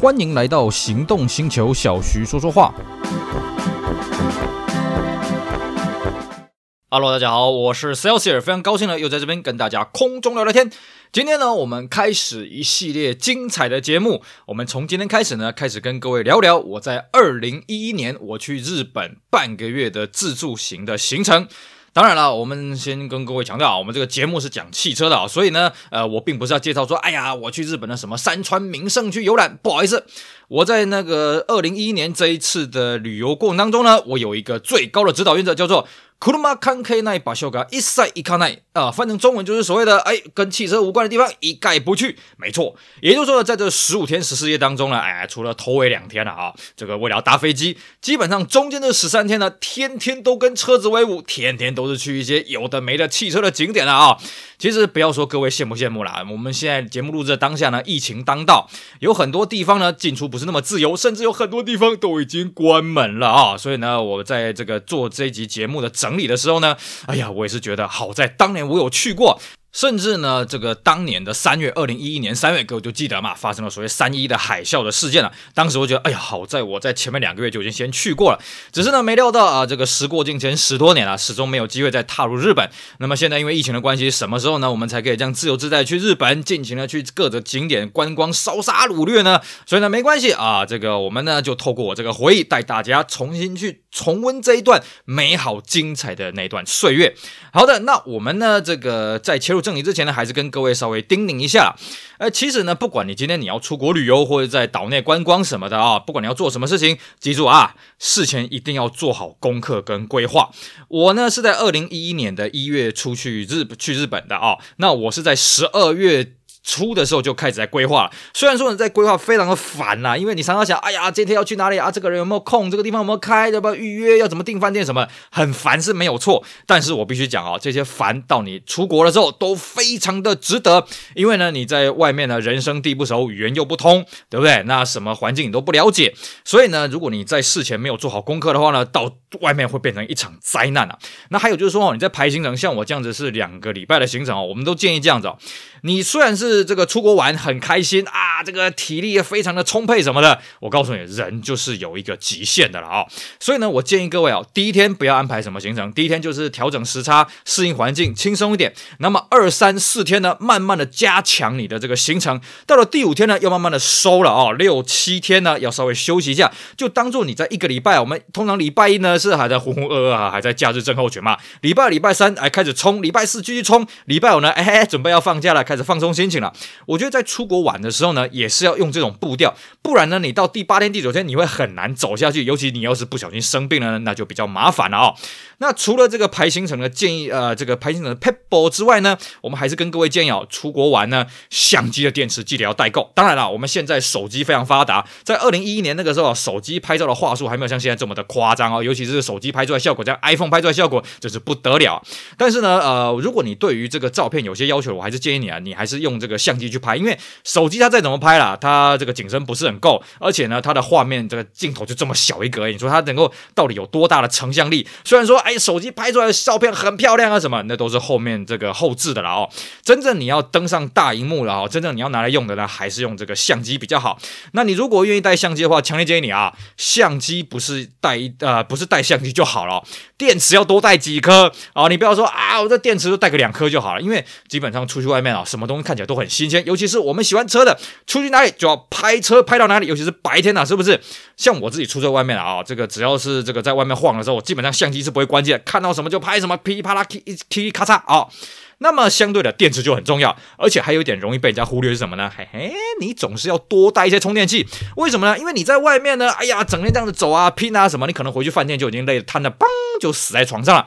欢迎来到行动星球，小徐说说话。阿罗大家好，我是 Celsius，非常高兴呢，又在这边跟大家空中聊聊天。今天呢，我们开始一系列精彩的节目。我们从今天开始呢，开始跟各位聊聊我在二零一一年我去日本半个月的自助行的行程。当然了，我们先跟各位强调啊，我们这个节目是讲汽车的啊，所以呢，呃，我并不是要介绍说，哎呀，我去日本的什么山川名胜去游览。不好意思，我在那个二零一一年这一次的旅游过程当中呢，我有一个最高的指导原则，叫做。库鲁马康 K 奈巴修嘎一塞一卡奈啊，翻成中文就是所谓的哎，跟汽车无关的地方一概不去。没错，也就是说，在这十五天十四夜当中呢，哎，除了头尾两天了啊，这个为了搭飞机，基本上中间的十三天呢，天天都跟车子为伍，天天都是去一些有的没的汽车的景点了啊。其实不要说各位羡慕羡慕啦，我们现在节目录制的当下呢，疫情当道，有很多地方呢进出不是那么自由，甚至有很多地方都已经关门了啊。所以呢，我在这个做这一集节目的整整理的时候呢，哎呀，我也是觉得好在当年我有去过。甚至呢，这个当年的三月，二零一一年三月，各位就记得嘛，发生了所谓三一的海啸的事件了。当时我觉得，哎呀，好在我在前面两个月就已经先去过了，只是呢，没料到啊，这个时过境迁十多年了，始终没有机会再踏入日本。那么现在因为疫情的关系，什么时候呢，我们才可以这样自由自在去日本，尽情的去各个景点观光、烧杀掳掠呢？所以呢，没关系啊，这个我们呢就透过我这个回忆，带大家重新去重温这一段美好精彩的那段岁月。好的，那我们呢，这个在切入正题之前呢，还是跟各位稍微叮咛一下。呃，其实呢，不管你今天你要出国旅游，或者在岛内观光什么的啊，不管你要做什么事情，记住啊，事前一定要做好功课跟规划。我呢是在二零一一年的一月出去日去日本的啊，那我是在十二月。出的时候就开始在规划了，虽然说你在规划非常的烦呐，因为你常常想，哎呀，今天要去哪里啊？这个人有没有空？这个地方有没有开？要不要预约？要怎么订饭店？什么很烦是没有错，但是我必须讲啊，这些烦到你出国了之后都非常的值得，因为呢，你在外面呢，人生地不熟，语言又不通，对不对？那什么环境你都不了解，所以呢，如果你在事前没有做好功课的话呢，到外面会变成一场灾难啊。那还有就是说哦，你在排行程，像我这样子是两个礼拜的行程哦，我们都建议这样子哦，你虽然是这个出国玩很开心啊，这个体力也非常的充沛什么的。我告诉你，人就是有一个极限的了啊。所以呢，我建议各位啊，第一天不要安排什么行程，第一天就是调整时差，适应环境，轻松一点。那么二三四天呢，慢慢的加强你的这个行程。到了第五天呢，要慢慢的收了啊。六七天呢，要稍微休息一下，就当做你在一个礼拜。我们通常礼拜一呢是还在浑浑噩噩啊，还在假日症候群嘛。礼拜二、礼拜三哎开始冲，礼拜四继续冲，礼拜五呢哎准备要放假了，开始放松心情了。我觉得在出国玩的时候呢，也是要用这种步调，不然呢，你到第八天、第九天，你会很难走下去。尤其你要是不小心生病了呢，那就比较麻烦了啊、哦。那除了这个排行程的建议，呃，这个排行程的撇步之外呢，我们还是跟各位建议哦，出国玩呢，相机的电池记得要带够。当然了，我们现在手机非常发达，在二零一一年那个时候，手机拍照的话术还没有像现在这么的夸张哦，尤其是手机拍出来效果，像 iPhone 拍出来效果，就是不得了。但是呢，呃，如果你对于这个照片有些要求，我还是建议你啊，你还是用这个相机去拍，因为手机它再怎么拍啦，它这个景深不是很够，而且呢，它的画面这个镜头就这么小一个，你说它能够到底有多大的成像力？虽然说，哎，手机拍出来的照片很漂亮啊，什么那都是后面这个后置的了哦。真正你要登上大荧幕了哦，真正你要拿来用的呢，还是用这个相机比较好。那你如果愿意带相机的话，强烈建议你啊，相机不是带一呃，不是带相机就好了，电池要多带几颗啊。你不要说啊，我这电池就带个两颗就好了，因为基本上出去外面啊，什么东西看起来都很新鲜，尤其是我们喜欢车的，出去哪里就要拍车拍到哪里，尤其是白天呐、啊，是不是？像我自己出在外面啊，这个只要是这个在外面晃的时候，我基本上相机是不会关机的，看到什么就拍什么，噼里啪啦，噼噼咔嚓啊。那么相对的电池就很重要，而且还有一点容易被人家忽略是什么呢？嘿嘿，你总是要多带一些充电器，为什么呢？因为你在外面呢，哎呀，整天这样子走啊拼啊什么，你可能回去饭店就已经累得瘫了，嘣就死在床上了。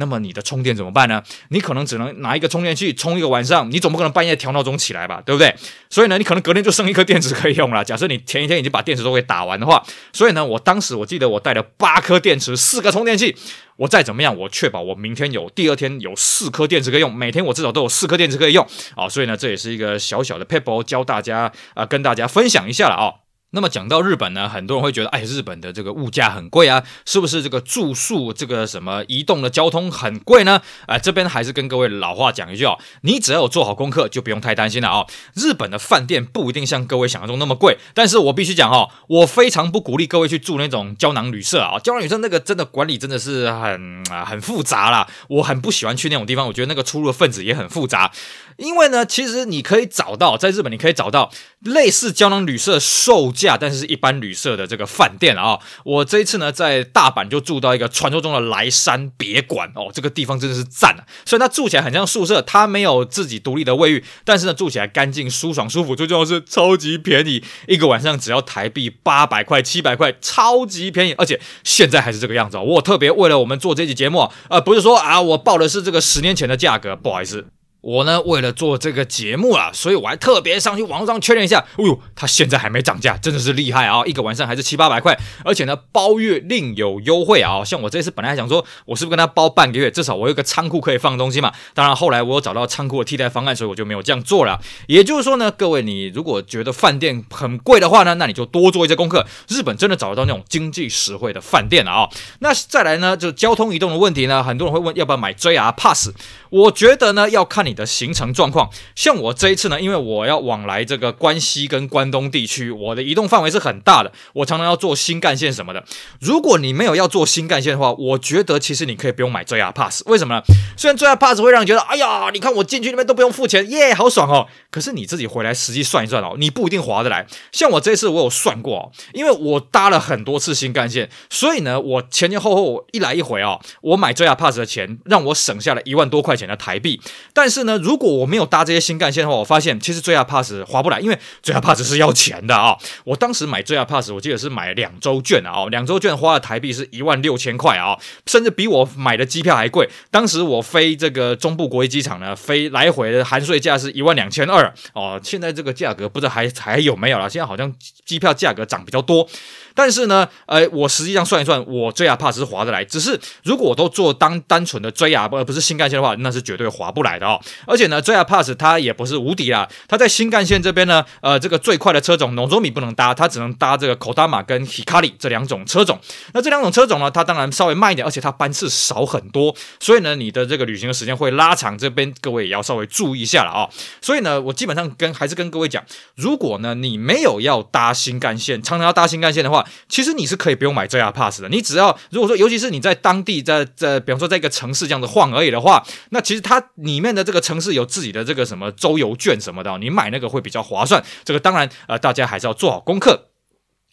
那么你的充电怎么办呢？你可能只能拿一个充电器充一个晚上，你总不可能半夜调闹钟起来吧，对不对？所以呢，你可能隔天就剩一颗电池可以用了。假设你前一天已经把电池都给打完的话，所以呢，我当时我记得我带了八颗电池，四个充电器。我再怎么样，我确保我明天有，第二天有四颗电池可以用，每天我至少都有四颗电池可以用啊。所以呢，这也是一个小小的 paper，教大家啊、跟大家分享一下了啊。那么讲到日本呢，很多人会觉得，哎，日本的这个物价很贵啊，是不是这个住宿、这个什么移动的交通很贵呢？啊、这边还是跟各位老话讲一句哦，你只要有做好功课，就不用太担心了啊、哦。日本的饭店不一定像各位想象中那么贵，但是我必须讲、哦，我非常不鼓励各位去住那种胶囊旅社啊，胶囊旅社那个真的管理真的是很啊很复杂啦，我很不喜欢去那种地方，我觉得那个出入的分子也很复杂。因为呢，其实你可以找到在日本，你可以找到类似胶囊旅社售价，但是一般旅社的这个饭店啊。我这一次呢，在大阪就住到一个传说中的岚山别馆哦，这个地方真的是赞啊！虽然它住起来很像宿舍，它没有自己独立的卫浴，但是呢，住起来干净、舒爽、舒服，最重要是超级便宜，一个晚上只要台币八百块、七百块，超级便宜，而且现在还是这个样子哦。我特别为了我们做这期节目，呃，不是说啊，我报的是这个十年前的价格，不好意思。我呢，为了做这个节目啊，所以我还特别上去网上确认一下。哎呦，它现在还没涨价，真的是厉害啊！一个晚上还是七八百块，而且呢，包月另有优惠啊！像我这次本来还想说，我是不是跟他包半个月，至少我有个仓库可以放东西嘛。当然后来我有找到仓库的替代方案，所以我就没有这样做了。也就是说呢，各位你如果觉得饭店很贵的话呢，那你就多做一些功课。日本真的找得到那种经济实惠的饭店啊！那再来呢，就交通移动的问题呢，很多人会问要不要买 JR Pass。我觉得呢，要看你你的行程状况。像我这一次呢，因为我要往来这个关西跟关东地区，我的移动范围是很大的，我常常要坐新干线什么的。如果你没有要坐新干线的话，我觉得其实你可以不用买 JR Pass。为什么呢？虽然 JR Pass 会让你觉得，哎呀，你看我进去那边都不用付钱，耶，好爽哦。可是你自己回来实际算一算哦，你不一定划得来。像我这一次我有算过哦，因为我搭了很多次新干线，所以呢，我前前后后一来一回哦，我买 JR Pass 的钱让我省下了一万多块。钱的台币，但是是呢，如果我没有搭这些新干线的话，我发现其实 JR Pass 划不来，因为 JR Pass 是要钱的啊、我当时买 JR Pass，我记得是买两周券啊，两周券花的台币是一万六千块啊，甚至比我买的机票还贵。当时我飞这个中部国际机场呢，飞来回的含税价是一万两千二哦。现在这个价格不知道还还有没有了，现在好像机票价格涨比较多。但是呢，呃，我实际上算一算，我 JR Pass 是划得来。只是如果我都做当单纯的 JR 而不是新干线的话，那是绝对划不来的哦。而且呢，JR Pass 它也不是无敌啦，它在新干线这边呢，呃，这个最快的车种 Nozomi 不能搭，它只能搭这个 Kodama 跟 Hikari 这两种车种。那这两种车种呢，它当然稍微慢一点，而且它班次少很多，所以呢，你的这个旅行的时间会拉长。这边各位也要稍微注意一下了啊、所以呢，我基本上跟还是跟各位讲，如果呢你没有要搭新干线，常常要搭新干线的话。其实你是可以不用买 JR Pass 的，你只要如果说，尤其是你在当地在在，比方说在一个城市这样子晃而已的话，那其实它里面的这个城市有自己的这个什么周游券什么的，你买那个会比较划算。这个当然呃，大家还是要做好功课。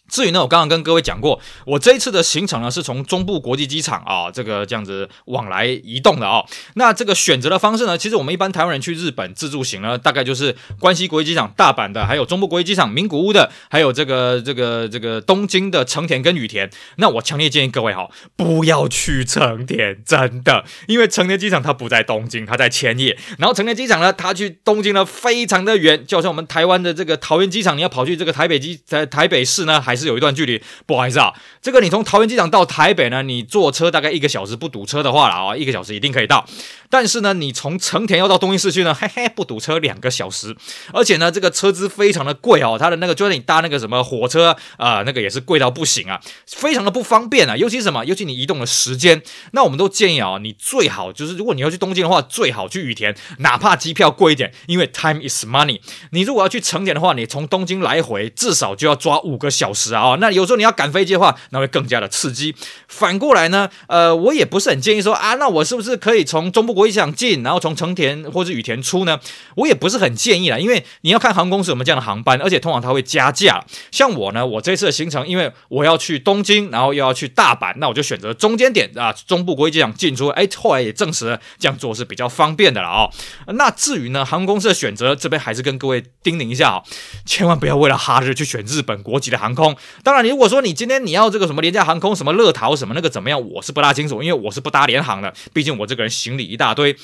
至于呢，我刚刚跟各位讲过，我这一次的行程呢是从中部国际机场啊，这个这样子往来移动的啊。那这个选择的方式呢，其实我们一般台湾人去日本自助行呢，大概就是关西国际机场、大阪的，还有中部国际机场、名古屋的，还有这个这个这个东京的成田跟羽田。那我强烈建议各位哈，不要去成田，真的，因为成田机场它不在东京，它在千叶。然后成田机场呢，它去东京呢非常的远，就像我们台湾的这个桃园机场，你要跑去这个台北机在台北市呢，还是有一段距离，不好意思啊，这个你从桃园机场到台北呢，你坐车大概一个小时不堵车的话了啊，一个小时一定可以到。但是呢，你从成田要到东京市区呢，嘿嘿，不堵车两个小时，而且呢，这个车资非常的贵哦，它的那个就算你搭那个什么火车啊、那个也是贵到不行啊，非常的不方便啊，尤其什么，尤其你移动的时间，那我们都建议啊，你最好就是如果你要去东京的话，最好去羽田，哪怕机票贵一点，因为 time is money。你如果要去成田的话，你从东京来回至少就要抓五个小时啊，那有时候你要赶飞机的话，那会更加的刺激。反过来呢，呃，我也不是很建议说啊，那我是不是可以从中部国际机场进，然后从成田或者羽田出呢？我也不是很建议啦，因为你要看航空公司有没有这样的航班，而且通常它会加价。像我呢，我这次的行程，因为我要去东京，然后又要去大阪，那我就选择中间点啊，中部国际机场进出。哎，后来也证实了这样做是比较方便的了哦。那至于呢，航空公司的选择，这边还是跟各位叮咛一下啊，千万不要为了哈日去选日本国籍的航空，当然，你如果说你今天你要这个什么廉价航空，什么乐桃什么那个怎么样，我是不大清楚，因为我是不搭联航的，毕竟我这个人行李一大堆。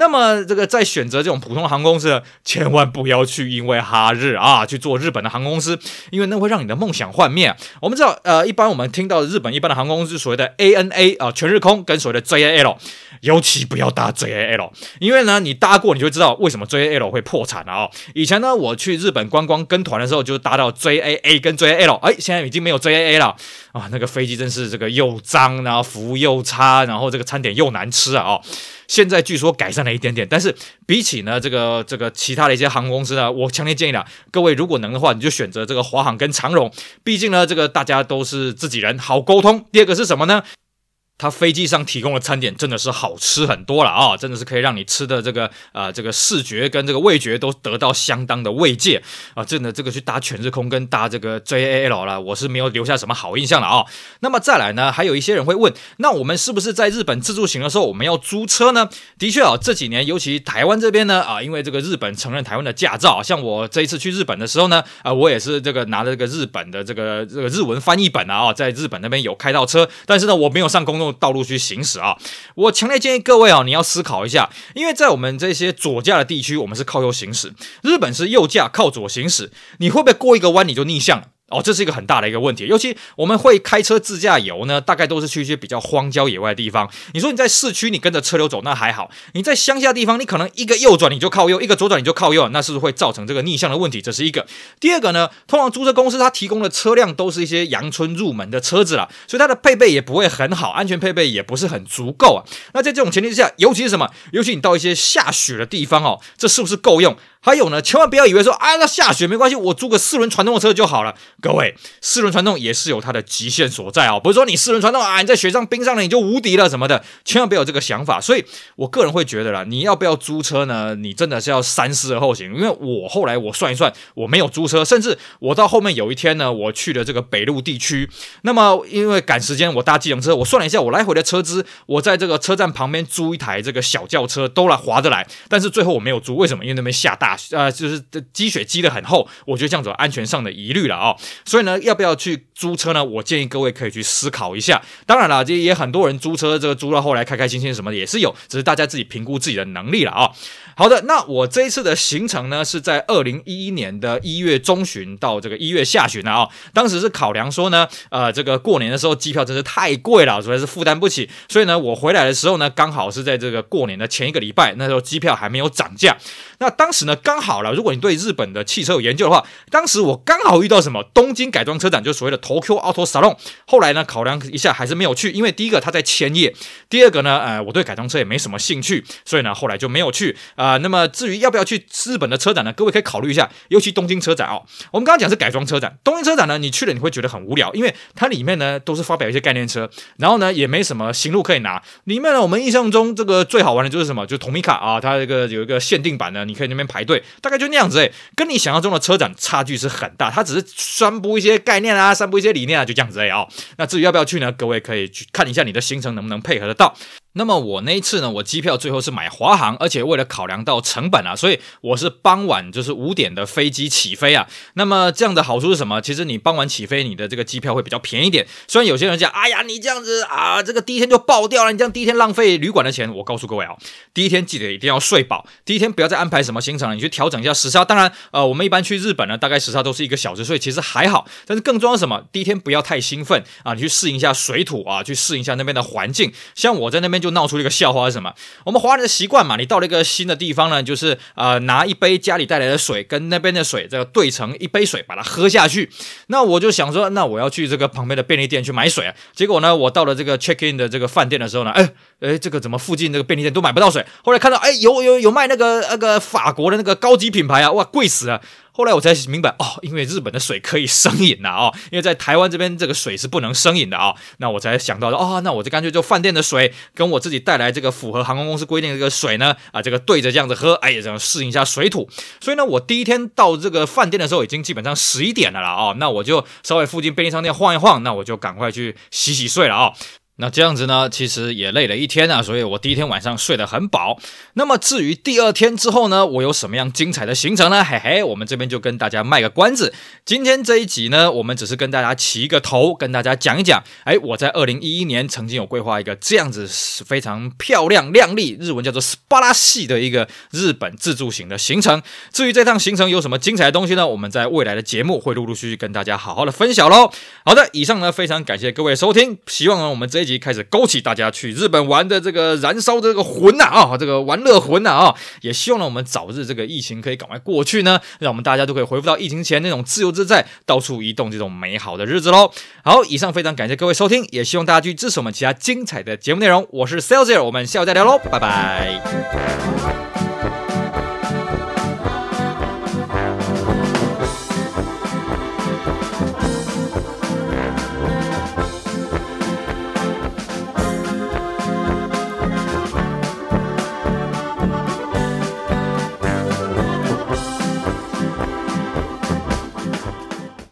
那么这个在选择这种普通航空公司，千万不要去因为哈日啊去做日本的航空公司，因为那会让你的梦想幻灭。我们知道，呃，一般我们听到日本一般的航空公司所谓的 ANA 啊，全日空跟所谓的 JAL，尤其不要搭 JAL，因为呢，你搭过你就知道为什么 JAL 会破产了啊。以前呢，我去日本观光跟团的时候，就搭到 JAA 跟 JAL，哎，现在已经没有 JAA 了啊，那个飞机真是这个又脏，然后服务又差，然后这个餐点又难吃啊，哦。现在据说改善了一点点，但是比起呢这个这个其他的一些航空公司呢，我强烈建议了各位，如果能的话，你就选择这个华航跟长荣，毕竟呢这个大家都是自己人，好沟通。第二个是什么呢？它飞机上提供的餐点真的是好吃很多了啊，真的是可以让你吃的这个呃这个视觉跟这个味觉都得到相当的慰藉啊，真的这个去搭全日空跟搭这个 JAL 了，我是没有留下什么好印象了啊。那么再来呢，还有一些人会问，那我们是不是在日本自助行的时候我们要租车呢？的确啊，这几年尤其台湾这边呢啊，因为这个日本承认台湾的驾照，像我这一次去日本的时候呢啊，我也是这个拿了这个日本的这个这个日文翻译本啊，在日本那边有开到车，但是呢我没有上公路。道路去行驶啊！我强烈建议各位啊，你要思考一下，因为在我们这些左驾的地区，我们是靠右行驶；日本是右驾靠左行驶，你会不会过一个弯你就逆向了？哦，这是一个很大的一个问题，尤其我们会开车自驾游呢，大概都是去一些比较荒郊野外的地方。你说你在市区，你跟着车流走那还好；你在乡下地方，你可能一个右转你就靠右，一个左转你就靠右，那是不是会造成这个逆向的问题？这是一个。第二个呢，通常租车公司它提供的车辆都是一些阳春入门的车子啦，所以它的配备也不会很好，安全配备也不是很足够啊。那在这种前提之下，尤其是什么？尤其你到一些下雪的地方哦，这是不是够用？还有呢，千万不要以为说啊，那下雪没关系，我租个四轮传动的车就好了。各位，四轮传动也是有它的极限所在啊，不是说你四轮传动啊，你在雪上冰上了你就无敌了什么的，千万不要有这个想法。所以我个人会觉得啦，你要不要租车呢？你真的是要三思而后行。因为我后来我算一算，我没有租车，甚至我到后面有一天呢，我去了这个北陆地区，那么因为赶时间，我搭计程车，我算了一下，我来回的车资，我在这个车站旁边租一台这个小轿车都来划得来，但是最后我没有租，为什么？因为那边下大雪。呃，就是积雪积得很厚，我觉得这样子安全上的疑虑了啊、哦，所以呢，要不要去租车呢？我建议各位可以去思考一下。当然了，这也很多人租车，这个租到后来开开心心什么的也是有，只是大家自己评估自己的能力了啊、好的，那我这一次的行程呢，是在二零一一年的一月中旬到这个一月下旬了啊、哦。当时是考量说呢，呃，这个过年的时候机票真是太贵了，实在是负担不起，所以呢，我回来的时候呢，刚好是在这个过年的前一个礼拜，那时候机票还没有涨价。那当时呢，刚好了，如果你对日本的汽车有研究的话，当时我刚好遇到什么东京改装车展，就是所谓的 Tokyo Auto Salon。后来呢，考量一下还是没有去，因为第一个它在千叶，第二个呢，呃，我对改装车也没什么兴趣，所以呢，后来就没有去啊。那么至于要不要去日本的车展呢？各位可以考虑一下，尤其东京车展哦。我们刚刚讲是改装车展，东京车展呢，你去了你会觉得很无聊，因为它里面呢都是发表一些概念车，然后呢也没什么行路可以拿。里面呢，我们印象中这个最好玩的就是什么？就是 Tomica 啊，它这个有一个限定版的，你可以那边排队，大概就那样子诶，跟你想象中的车展差距是很大。它只是算散布一些概念啊，散布一些理念啊，就这样子哎哦。那至于要不要去呢？各位可以去看一下你的行程能不能配合得到。那么我那一次呢，我机票最后是买华航，而且为了考量到成本啊，所以我是傍晚就是五点的飞机起飞啊。那么这样的好处是什么？其实你傍晚起飞，你的这个机票会比较便宜点。虽然有些人讲，哎呀，你这样子啊，这个第一天就爆掉了，你这样第一天浪费旅馆的钱。我告诉各位啊，第一天记得一定要睡饱，第一天不要再安排什么行程了，你去调整一下时差。当然，呃，我们一般去日本呢，大概时差都是一个小时，所以其实还好。但是更重要什么？第一天不要太兴奋啊，你去适应一下水土啊，去适应一下那边的环境。像我在那边就就闹出了一个笑话是。什么？我们华人的习惯嘛，你到了一个新的地方呢，就是呃拿一杯家里带来的水跟那边的水这个兑成一杯水，把它喝下去。那我就想说，那我要去这个旁边的便利店去买水啊。结果呢，我到了这个 check in 的这个饭店的时候呢，哎哎，这个怎么附近这个便利店都买不到水？后来看到哎有有有卖那个那个法国的那个高级品牌啊，哇贵死了。后来我才明白哦，因为日本的水可以生饮呐哦，因为在台湾这边这个水是不能生饮的啊、那我才想到说哦，那我就干脆就饭店的水跟我自己带来这个符合航空公司规定这个水呢啊，这个对着这样子喝，哎，这样适应一下水土。所以呢，我第一天到这个饭店的时候已经基本上十一点了啦哦，那我就稍微附近便利商店晃一晃，那我就赶快去洗洗睡了啊、哦。那这样子呢，其实也累了一天啊，所以我第一天晚上睡得很饱。那么至于第二天之后呢，我有什么样精彩的行程呢？嘿嘿，我们这边就跟大家卖个关子。今天这一集呢，我们只是跟大家起一个头，跟大家讲一讲。哎，我在二零一一年曾经有规划一个这样子非常漂亮、亮丽，日文叫做 “SPARASHI” 的一个日本自助型的行程。至于这趟行程有什么精彩的东西呢？我们在未来的节目会陆陆续续跟大家好好的分享喽。好的，以上呢，非常感谢各位收听，希望呢我们这一。开始勾起大家去日本玩的这个燃烧的这个魂呐啊，这个玩乐魂呐啊，也希望呢我们早日这个疫情可以赶快过去呢，让我们大家都可以恢复到疫情前那种自由自在、到处移动这种美好的日子喽。好，以上非常感谢各位收听，也希望大家去支持我们其他精彩的节目内容。我是 s a l e s i e r 我们下回再聊喽，拜拜。